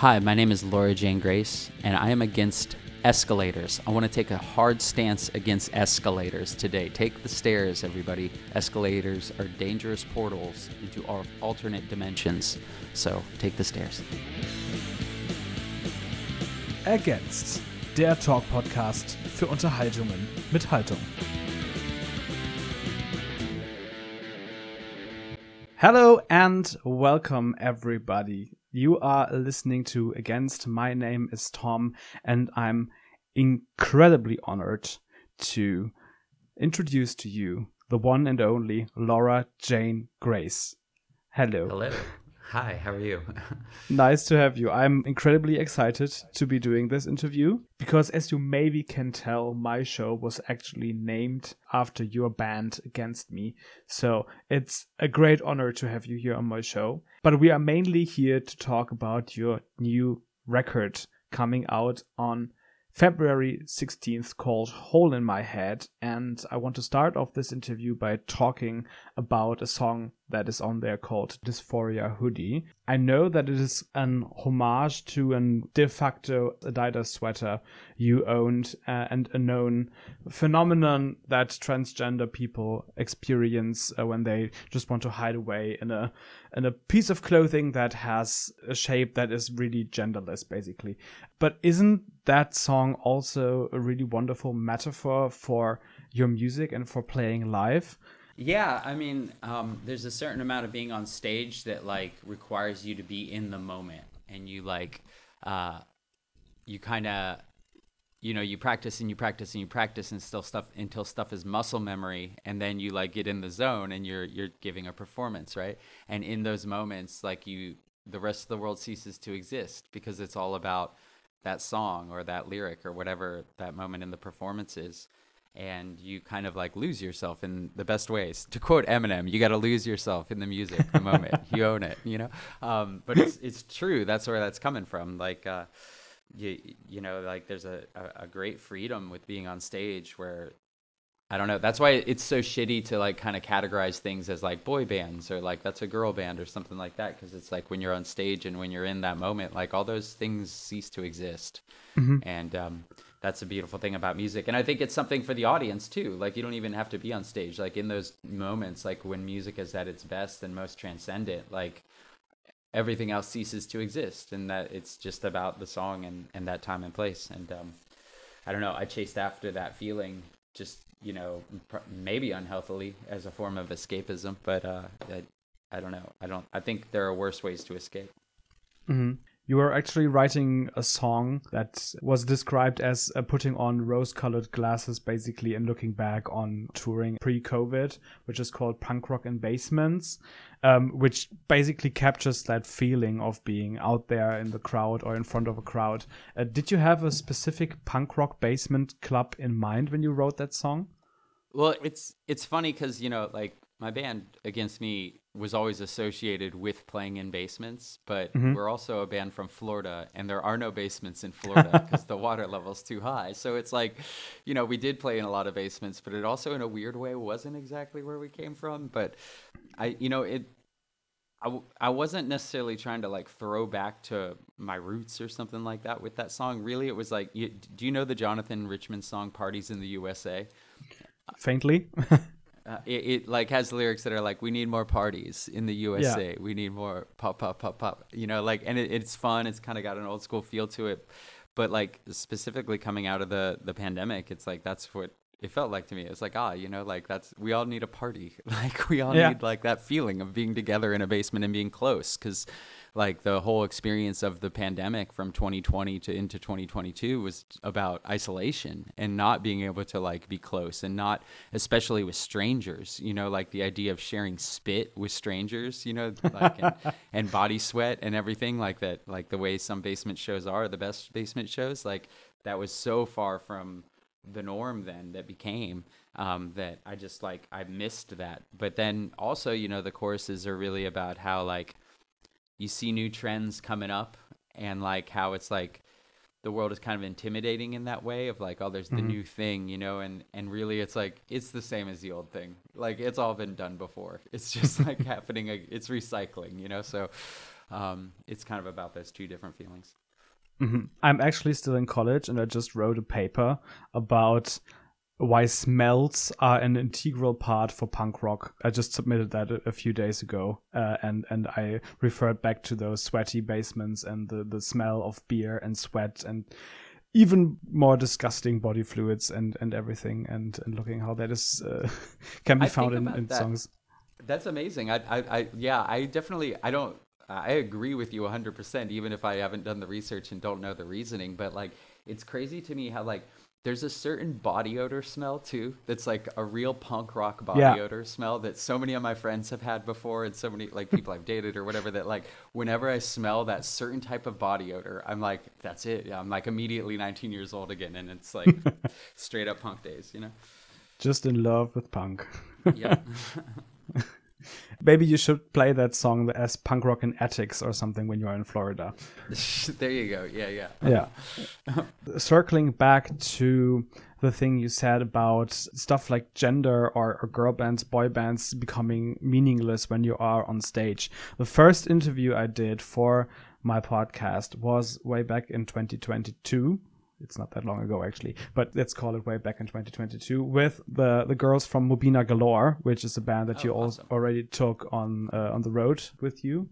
Hi, my name is Laura Jane Grace, and I am against escalators. I want to take a hard stance against escalators today. Take the stairs, everybody. Escalators are dangerous portals into our alternate dimensions. So take the stairs. Against, der Talk-Podcast für Unterhaltungen mit Haltung. Hello and welcome, everybody. You are listening to Against. My name is Tom, and I'm incredibly honored to introduce to you the one and only Laura Jane Grace. Hello. Hello. Hi, how are you? nice to have you. I'm incredibly excited to be doing this interview because, as you maybe can tell, my show was actually named after your band Against Me. So it's a great honor to have you here on my show. But we are mainly here to talk about your new record coming out on February 16th called Hole in My Head. And I want to start off this interview by talking about a song that is on there called Dysphoria Hoodie. I know that it is an homage to an de facto Adidas sweater you owned uh, and a known phenomenon that transgender people experience uh, when they just want to hide away in a in a piece of clothing that has a shape that is really genderless basically. But isn't that song also a really wonderful metaphor for your music and for playing live? Yeah, I mean, um, there's a certain amount of being on stage that like requires you to be in the moment, and you like, uh, you kind of, you know, you practice and you practice and you practice and still stuff until stuff is muscle memory, and then you like get in the zone and you're you're giving a performance, right? And in those moments, like you, the rest of the world ceases to exist because it's all about that song or that lyric or whatever that moment in the performance is and you kind of like lose yourself in the best ways. To quote Eminem, you got to lose yourself in the music, the moment you own it, you know. Um, but it's it's true. That's where that's coming from. Like, uh, you you know, like there's a, a, a great freedom with being on stage where. I don't know. That's why it's so shitty to like kind of categorize things as like boy bands or like that's a girl band or something like that because it's like when you're on stage and when you're in that moment, like all those things cease to exist. Mm-hmm. And um, that's a beautiful thing about music and i think it's something for the audience too like you don't even have to be on stage like in those moments like when music is at its best and most transcendent like everything else ceases to exist and that it's just about the song and, and that time and place and um, i don't know i chased after that feeling just you know maybe unhealthily as a form of escapism but uh, I, I don't know. I don't i think there are worse ways to escape. Mm-hmm you were actually writing a song that was described as uh, putting on rose colored glasses, basically, and looking back on touring pre COVID, which is called Punk Rock in Basements, um, which basically captures that feeling of being out there in the crowd or in front of a crowd. Uh, did you have a specific punk rock basement club in mind when you wrote that song? Well, it's it's funny because you know, like my band against me was always associated with playing in basements, but mm-hmm. we're also a band from Florida, and there are no basements in Florida because the water level's too high. So it's like, you know, we did play in a lot of basements, but it also, in a weird way, wasn't exactly where we came from. But I, you know, it. I, I wasn't necessarily trying to like throw back to my roots or something like that with that song. Really, it was like, you, do you know the Jonathan Richman song "Parties in the USA"? Faintly. Uh, it, it, like has lyrics that are like, "We need more parties in the USA. Yeah. We need more pop, pop, pop, pop." You know, like, and it, it's fun. It's kind of got an old school feel to it, but like specifically coming out of the the pandemic, it's like that's what it felt like to me. It's like, ah, you know, like that's we all need a party. Like we all yeah. need like that feeling of being together in a basement and being close because like the whole experience of the pandemic from 2020 to into 2022 was about isolation and not being able to like be close and not especially with strangers you know like the idea of sharing spit with strangers you know like and, and body sweat and everything like that like the way some basement shows are the best basement shows like that was so far from the norm then that became um, that I just like I missed that. But then also, you know, the courses are really about how like you see new trends coming up and like how it's like the world is kind of intimidating in that way of like oh there's the mm-hmm. new thing you know and and really it's like it's the same as the old thing like it's all been done before it's just like happening it's recycling you know so um, it's kind of about those two different feelings. Mm-hmm. I'm actually still in college, and I just wrote a paper about why smells are an integral part for punk rock. I just submitted that a, a few days ago, uh, and and I referred back to those sweaty basements and the the smell of beer and sweat and even more disgusting body fluids and and everything and and looking how that is uh, can be I found in, in that. songs. That's amazing. I, I, I, yeah, I definitely, I don't, I agree with you 100%, even if I haven't done the research and don't know the reasoning. But like, it's crazy to me how like there's a certain body odor smell too that's like a real punk rock body Yeah. odor smell that so many of my friends have had before and so many like people I've dated or whatever that like whenever I smell that certain type of body odor I'm like that's it yeah, I'm like immediately 19 years old again and it's like straight up punk days you know Just in love with punk. yeah Maybe you should play that song as punk rock in attics or something when you're in Florida. there you go yeah yeah yeah. Circling back to the thing you said about stuff like gender or, or girl bands, boy bands becoming meaningless when you are on stage. The first interview I did for my podcast was way back in 2022. It's not that long ago, actually, but let's call it way back in 2022 with the the girls from Mobina Galore, which is a band that Oh, you awesome. already took on uh, on the road with you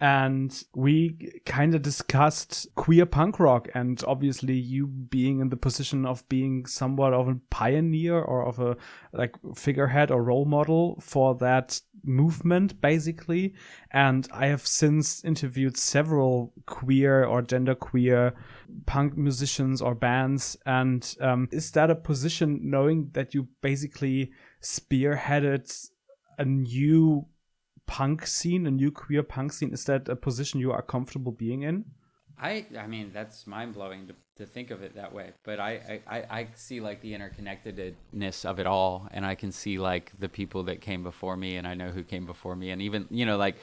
and we kind of discussed queer punk rock and obviously you being in the position of being somewhat of a pioneer or of a like figurehead or role model for that movement basically. And i have since interviewed several queer or gender queer punk musicians or bands. And um, is that a position knowing that you basically spearheaded a new punk scene, a new queer punk scene? Is that a position you are comfortable being in? I I mean that's mind blowing to, to think of it that way. But I, I, I- see like the interconnectedness of it all and I can see like the people that came before me and I know who came before me and even you know like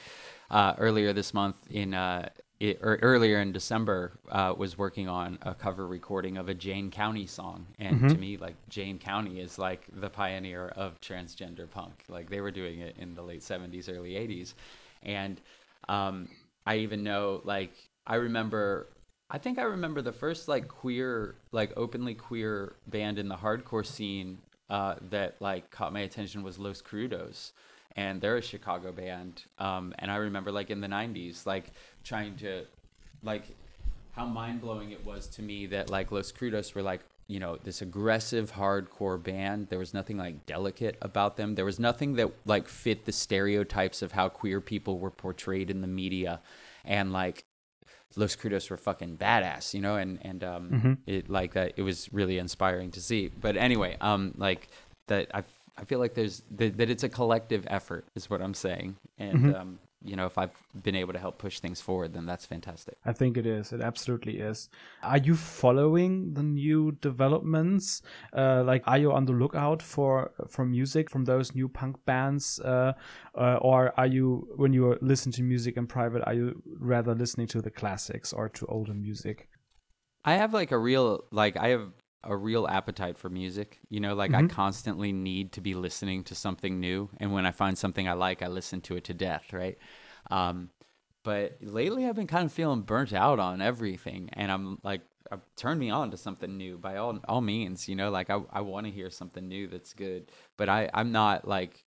uh, earlier this month in uh it, or earlier in December uh, was working on a cover recording of a Jane County song. And to me like Jane County is like the pioneer of transgender punk. Like they were doing it in the late 70s early 80s and um, I even know like I remember I think I remember the first like queer like openly queer band in the hardcore scene uh, that like caught my attention was Los Crudos and they're a Chicago band um, and I remember like in the 90s like trying to like how mind blowing it was to me that like Los Crudos were like you know this aggressive hardcore band there was nothing like delicate about them there was nothing that like fit the stereotypes of how queer people were portrayed in the media and like Los Crudos were fucking badass, you know, and and um, it like that. It was really inspiring to see. But anyway, um, like that, I I feel like there's that, that it's a collective effort, is what I'm saying, and um, you know, if I've been able to help push things forward, then that's fantastic. I think it is. It absolutely is. Are you following the new developments? Uh, like, are you on the lookout for for music from those new punk bands, uh, uh, or are you when you listen to music in private? Are you rather listening to the classics or to older music? I have like a real like I have a real appetite for music. You know, like I constantly need to be listening to something new, and when I find something I like, I listen to it to death, right? Um, but lately, I've been kind of feeling burnt out on everything, and I'm like, uh, turn me on to something new by all all means. You know, like I I want to hear something new that's good, but I I'm not like.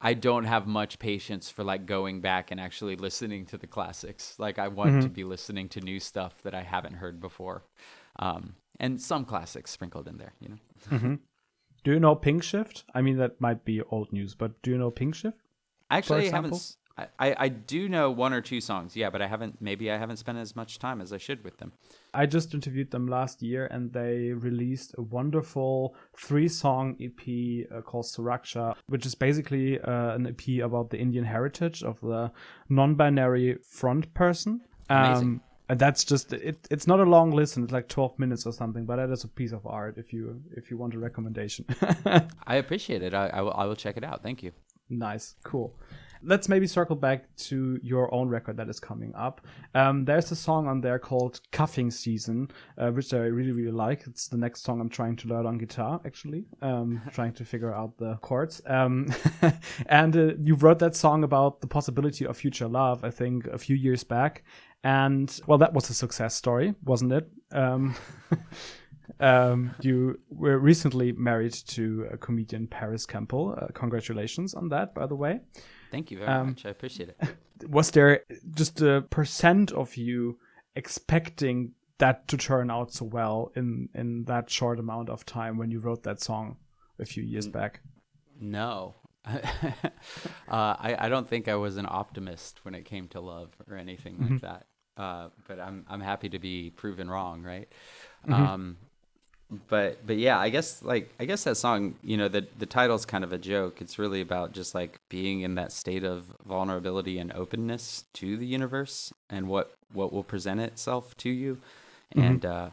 I don't have much patience for like going back and actually listening to the classics. Like I want to be listening to new stuff that I haven't heard before, um, and some classics sprinkled in there. You know, Do you know Pinkshift? I mean, that might be old news, but do you know Pinkshift? actually, I haven't. I, I do know one or two songs, yeah, but I haven't. Maybe I haven't spent as much time as I should with them. I just interviewed them last year and they released a wonderful three song EP uh, called Suraksha, which is basically uh, an EP about the Indian heritage of the non binary front person. Amazing. And that's just it, it's not a long listen, it's like 12 minutes or something, but that is a piece of art if you if you want a recommendation. I appreciate it. I, I, will, I will check it out. Thank you. Nice, cool. let's maybe circle back to your own record that is coming up. Um, there's a song on there called Cuffing Season, uh, which I really, really like. It's the next song I'm trying to learn on guitar, actually, um, trying to figure out the chords. Um, and uh, you wrote that song about the possibility of future love, I think, a few years back. And well, that was a success story, wasn't it? Um, um, you were recently married to a comedian Paris Campbell. Uh, congratulations on that, by the way. Thank you very um, much. I appreciate it. Was there just a percent of you expecting that to turn out so well in in that short amount of time when you wrote that song a few years back? No. uh, I, I don't think I was an optimist when it came to love or anything like that. Uh, but I'm I'm happy to be proven wrong, right? Mm-hmm. Um, but but yeah, I guess like I guess that song, you know, the the title's kind of a joke. It's really about just like being in that state of vulnerability and openness to the universe and what what will present itself to you, mm-hmm. and uh,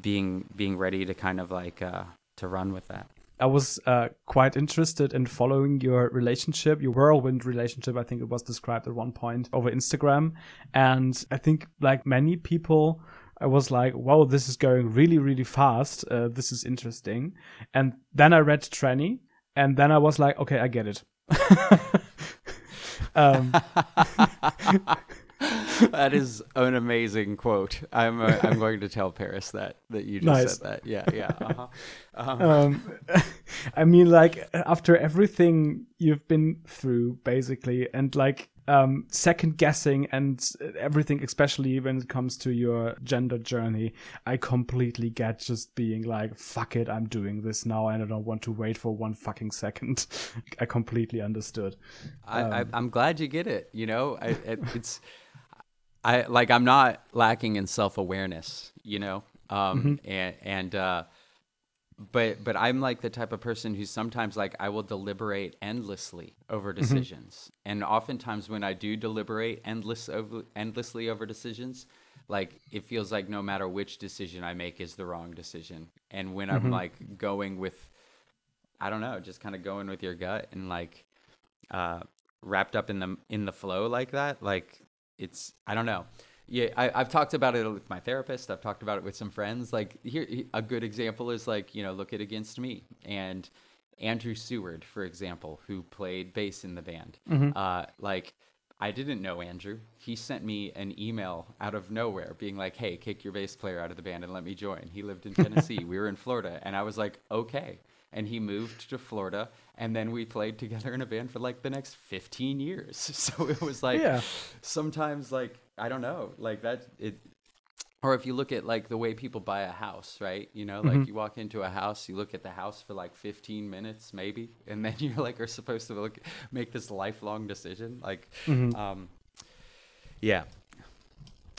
being being ready to kind of like uh, to run with that. I was uh, quite interested in following your relationship, your whirlwind relationship. I think it was described at one point over Instagram, and I think like many people I was like, wow, this is going really, really fast. Uh, this is interesting. And then I read Tranny, and then I was like, okay, I get it. um, that is an amazing quote. I'm uh, I'm going to tell Paris that that you just nice. said that. Yeah, yeah. Uh-huh. Uh-huh. Um, I mean, like after everything you've been through, basically, and like um, second guessing and everything, especially when it comes to your gender journey, I completely get just being like, fuck it, I'm doing this now and I don't want to wait for one fucking second. I completely understood. I, um, am glad you get it. You know, I, it, it's, I like, I'm not lacking in self awareness, you know, um, mm-hmm. and, and, uh, but but I'm like the type of person who sometimes like I will deliberate endlessly over mm-hmm. decisions, mm-hmm. and oftentimes when I do deliberate endless over, endlessly over decisions, like it feels like no matter which decision I make is the wrong decision, and when mm-hmm. I'm like going with, I don't know, just kind of going with your gut and like uh, wrapped up in the in the flow like that, like it's I don't know yeah, I, have talked about it with my therapist. I've talked about it with some friends. Like here, a good example is like you know, look at Against Me and Andrew Seward, for example, who played bass in the band. Mm-hmm. Uh, like I didn't know Andrew. He sent me an email out of nowhere, being like, "Hey, kick your bass player out of the band and let me join." He lived in Tennessee. we were in Florida, and I was like, "Okay." And he moved to Florida, and then we played together in a band for like the next 15 years. So it was like yeah. sometimes like I don't know, like that it or if you look at like the way people buy a house, right? You know, like mm-hmm. you walk into a house, you look at the house for like 15 minutes maybe, and then you're like are supposed to look make this lifelong decision. Like mm-hmm. um yeah.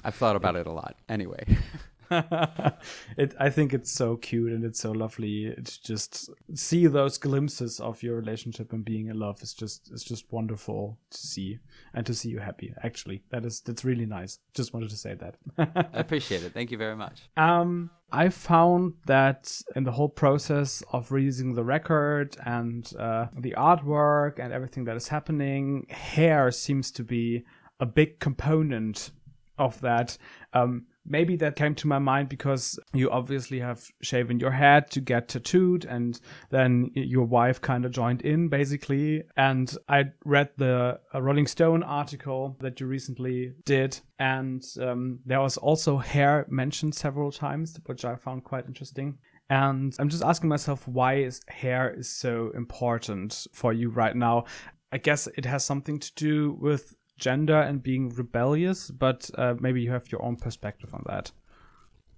I've thought about it a lot. Anyway. it I think it's so cute and it's so lovely to just see those glimpses of your relationship and being in love. Is just it's just wonderful to see and to see you happy actually. That is that's really nice. Just wanted to say that. I appreciate it. Thank you very much. Um I found that in the whole process of releasing the record and uh, the artwork and everything that is happening, hair seems to be a big component of that. Um, maybe that came to my mind because you obviously have shaven your head to get tattooed and then your wife kind of joined in basically. And i read the rolling stone article that you recently did and um, there was also hair mentioned several times which i found quite interesting. And i'm just asking myself why is hair is so important for you right now? I guess it has something to do with gender and being rebellious, but uh, maybe you have your own perspective on that.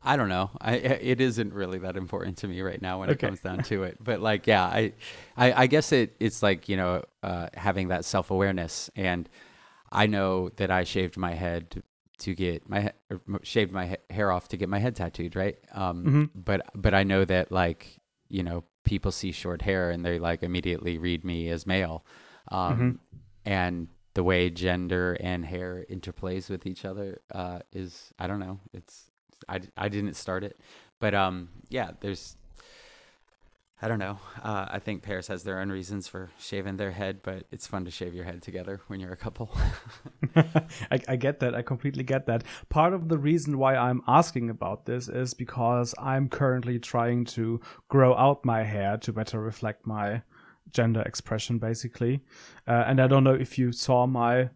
I don't know. I it isn't really that important to me right now when okay. it comes down to it. But like, yeah, I, I, I guess it it's like you know uh, having that self awareness, and I know that I shaved my head to get my shaved my hair off to get my head tattooed, right? Um, mm-hmm. But but I know that like you know people see short hair and they like immediately read me as male, um, mm-hmm. and the way gender and hair interplays with each other uh, is I don't know. It's I, I didn't start it, but um yeah, there's I don't know. Uh, I think Paris has their own reasons for shaving their head, but it's fun to shave your head together when you're a couple. I, I, get that. I completely get that. Part of the reason why I'm asking about this is because I'm currently trying to grow out my hair to better reflect my gender expression basically uh, and i don't know if you saw my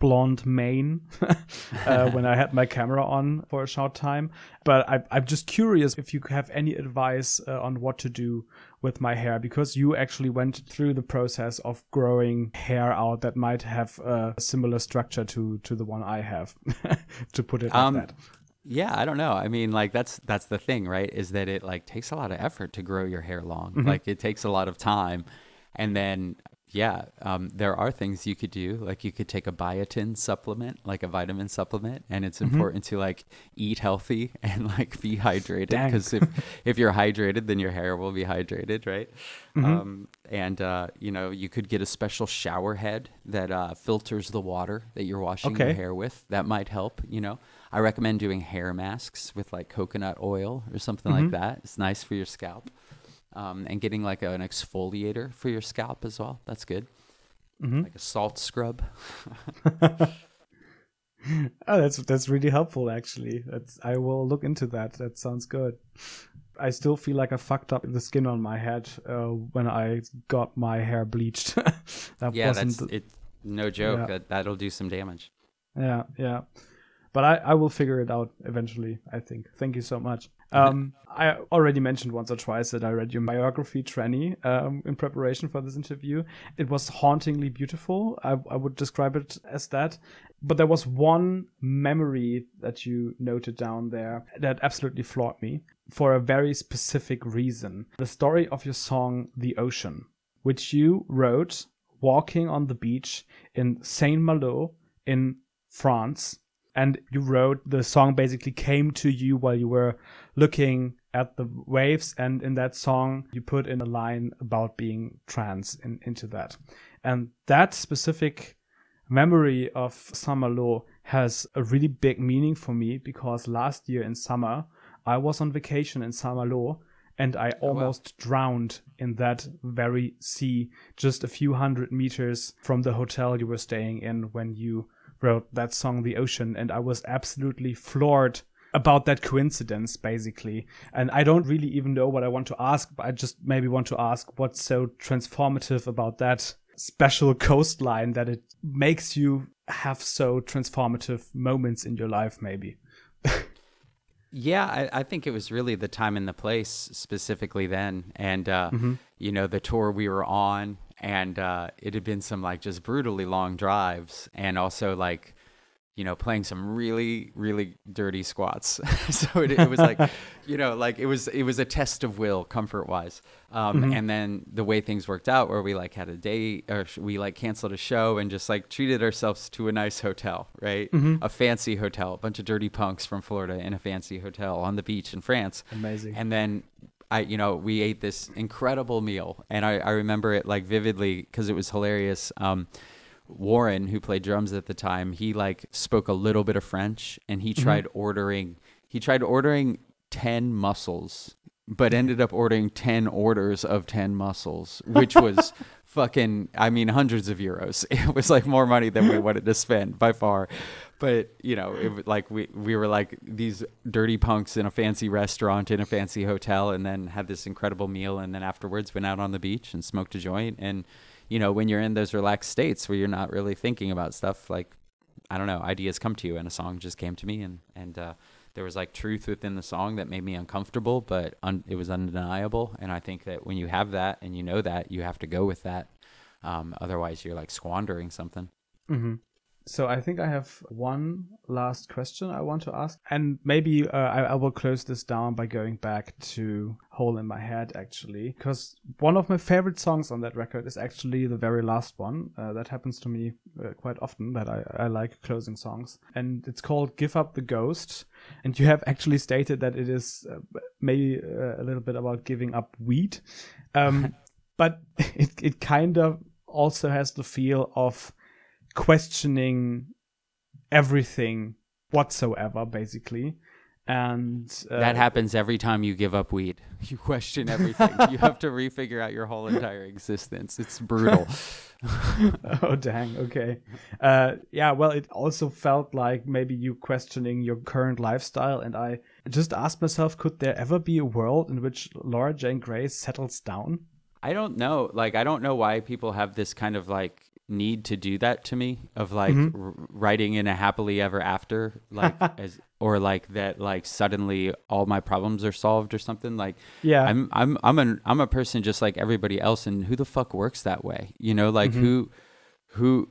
blonde mane uh, when i had my camera on for a short time but I, am just curious if you have any advice uh, on what to do with my hair because you actually went through the process of growing hair out that might have a similar structure to to the one i have to put it um, like that yeah, I don't know. I mean, like that's that's the thing, right? Is that it like takes a lot of effort to grow your hair long. Mm-hmm. Like it takes a lot of time. And then, yeah, um, there are things you could do. Like you could take a biotin supplement, like a vitamin supplement, and it's mm-hmm. important to like eat healthy and like be hydrated because if if you're hydrated, then your hair will be hydrated, right? Mm-hmm. Um, and uh, you know, you could get a special shower head that uh, filters the water that you're washing okay. your hair with. That might help. You know. I recommend doing hair masks with like coconut oil or something mm-hmm. like that. It's nice for your scalp um, and getting like an exfoliator for your scalp as well. That's good. Mm-hmm. Like a salt scrub. oh, that's that's really helpful. Actually, that's I will look into that. That sounds good. I still feel like I fucked up the skin on my head uh, when I got my hair bleached. that yeah, that's it. No joke. Yeah. That that'll do some damage. Yeah, yeah. But I, I will figure it out eventually. I think. Thank you so much. Um, I already mentioned once or twice that I read your biography, Tranny, um, in preparation for this interview. It was hauntingly beautiful. I, I would describe it as that. But there was one memory that you noted down there that absolutely floored me for a very specific reason. The story of your song, The Ocean, which you wrote walking on the beach in Saint Malo in France and you wrote the song basically came to you while you were looking at the waves and in that song you put in a line about being trans in, into that and that specific memory of Saint-Malo has a really big meaning for me because last year in summer I was on vacation in Saint-Malo and I almost oh, wow. drowned in that very sea just a few hundred meters from the hotel you were staying in when you wrote that song The Ocean and I was absolutely floored about that coincidence basically. And i don't really even know what i want to ask but i just maybe want to ask what's so transformative about that special coastline that it makes you have so transformative moments in your life maybe. Yeah I, I, think it was really the time and the place specifically then. And uh, mm-hmm. you know the tour we were on and uh, it had been some like just brutally long drives and also like you know, playing some really, really dirty squats. so it, it, was like, you know, like it was it was a test of will, comfort wise. Um, mm-hmm. And then the way things worked out, where we like had a day, or we like canceled a show and just like treated ourselves to a nice hotel, right? Mm-hmm. A fancy hotel, a bunch of dirty punks from Florida in a fancy hotel on the beach in France. Amazing. And then I, you know, we ate this incredible meal, and I, I remember it like vividly because it was hilarious. Um, Warren, who played drums at the time, he like spoke a little bit of French and he mm-hmm. tried mm-hmm. ordering he tried ordering 10 mussels but ended up ordering 10 orders of 10 mussels, which was fucking I mean hundreds of euros. It was like more money than we wanted to spend by far. But, you know, it was like we we were like these dirty punks in a fancy restaurant in a fancy hotel and then had this incredible meal and then afterwards went out on the beach and smoked a joint and you know, when you're in those relaxed states where you're not really thinking about stuff, like I don't know, ideas come to you, and a song just came to me, and and uh, there was like truth within the song that made me uncomfortable, but un- it was undeniable. And I think that when you have that and you know that, you have to go with that. Um, otherwise, you're like squandering something. Mm-hmm. So I think I have one last question I want to ask, and maybe uh, I, I, will close this down by going back to "Hole in My Head," actually, because one of my favorite songs on that record is actually the very last one. Uh, that happens to me uh, quite often that I, I like closing songs, and it's called "Give Up the Ghost." And you have actually stated that it is uh, maybe uh, a little bit about giving up weed, um, but it it kind of also has the feel of questioning everything whatsoever, basically. and uh, that happens every time you give up weed. You question everything. you have to refigure out your whole entire existence. It's brutal. oh dang okay uh yeah well it also felt like maybe you questioning your current lifestyle and i just asked myself could there ever be a world in which laura jane grace settles down I don't know. Like, I don't know why people have this kind of like need to do that to me of like Mm-hmm. r- writing in a happily ever after, like, as or like that, like suddenly all my problems are solved or something. Like, Yeah. I'm I'm I'm an I'm a person just like everybody else, and who the fuck works that way? You know, like Mm-hmm. who who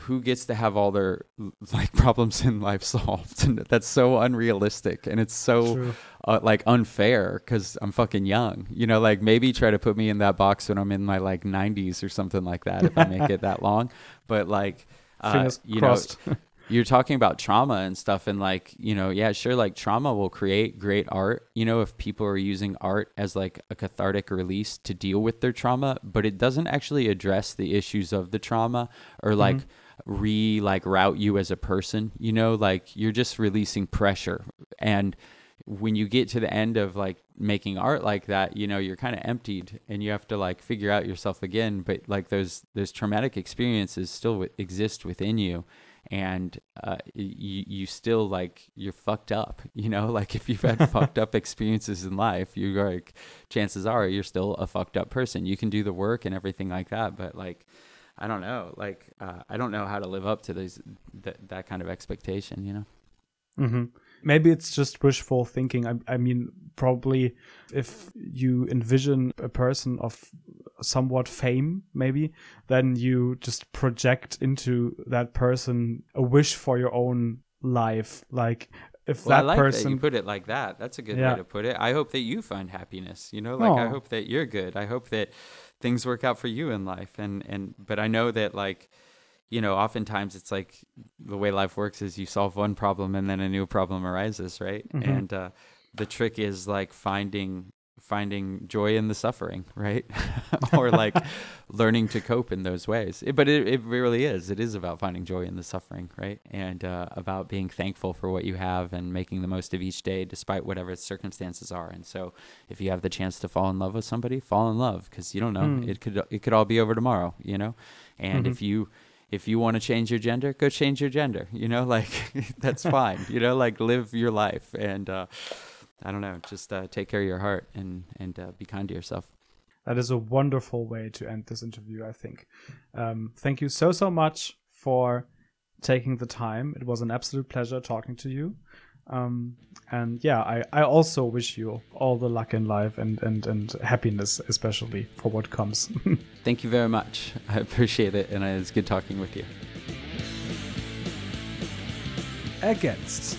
who gets to have all their like problems in life solved? And that's so unrealistic and it's so uh, like unfair because i'm fucking young. You know like maybe try to put me in that box when i'm in my like 90s or something like that if i make it that long. But like uh, you crossed. know you're talking about trauma and stuff and like you know yeah sure like trauma will create great art you know if people are using art as like a cathartic release to deal with their trauma but it doesn't actually address the issues of the trauma or mm-hmm. like re like route you as a person you know like you're just releasing pressure. And when you get to the end of like making art like that you know you're kind of emptied and you have to like figure out yourself again but like those those traumatic experiences still w- exist within you and uh, you you still like you're fucked up you know? Like if you've had fucked up experiences in life you are like chances are you're still a fucked up person. You can do the work and everything like that but like i don't know. Like uh, i don't know how to live up to these th- that kind of expectation you know? Hmm Maybe it's just wishful thinking. I, I mean, probably if you envision a person of somewhat fame, maybe, then you just project into that person a wish for your own life. Like, if Well, that I like person. that you put it like that. That's a good Yeah. way to put it. I hope that you find happiness. You know, like I hope that you're good. I hope that things work out for you in life. And and but I know that like, you know, oftentimes it's like the way life works is you solve one problem and then a new problem arises, right? Mhm. And uh, the trick is like finding finding joy in the suffering, right? or like learning to cope in those ways. It- but it, it really is. It is about finding joy in the suffering, right? And uh, about being thankful for what you have and making the most of each day despite whatever circumstances are. And so if you have the chance to fall in love with somebody, fall in love because you don't know. Mm. It could it could all be over tomorrow, you know? And Mhm. if you if you want to change your gender, go change your gender. You know, like that's fine. You know, like live your life and uh, I don't know, just uh, take care of your heart and and uh, be kind to yourself. That is a wonderful way to end this interview, I think. Um, thank you so, so much for taking the time. It was an absolute pleasure talking to you. Um, and yeah, I, I also wish you all the luck in life and, and, and happiness, especially for what comes. Thank you very much. I appreciate it, and it's good talking with you. Against.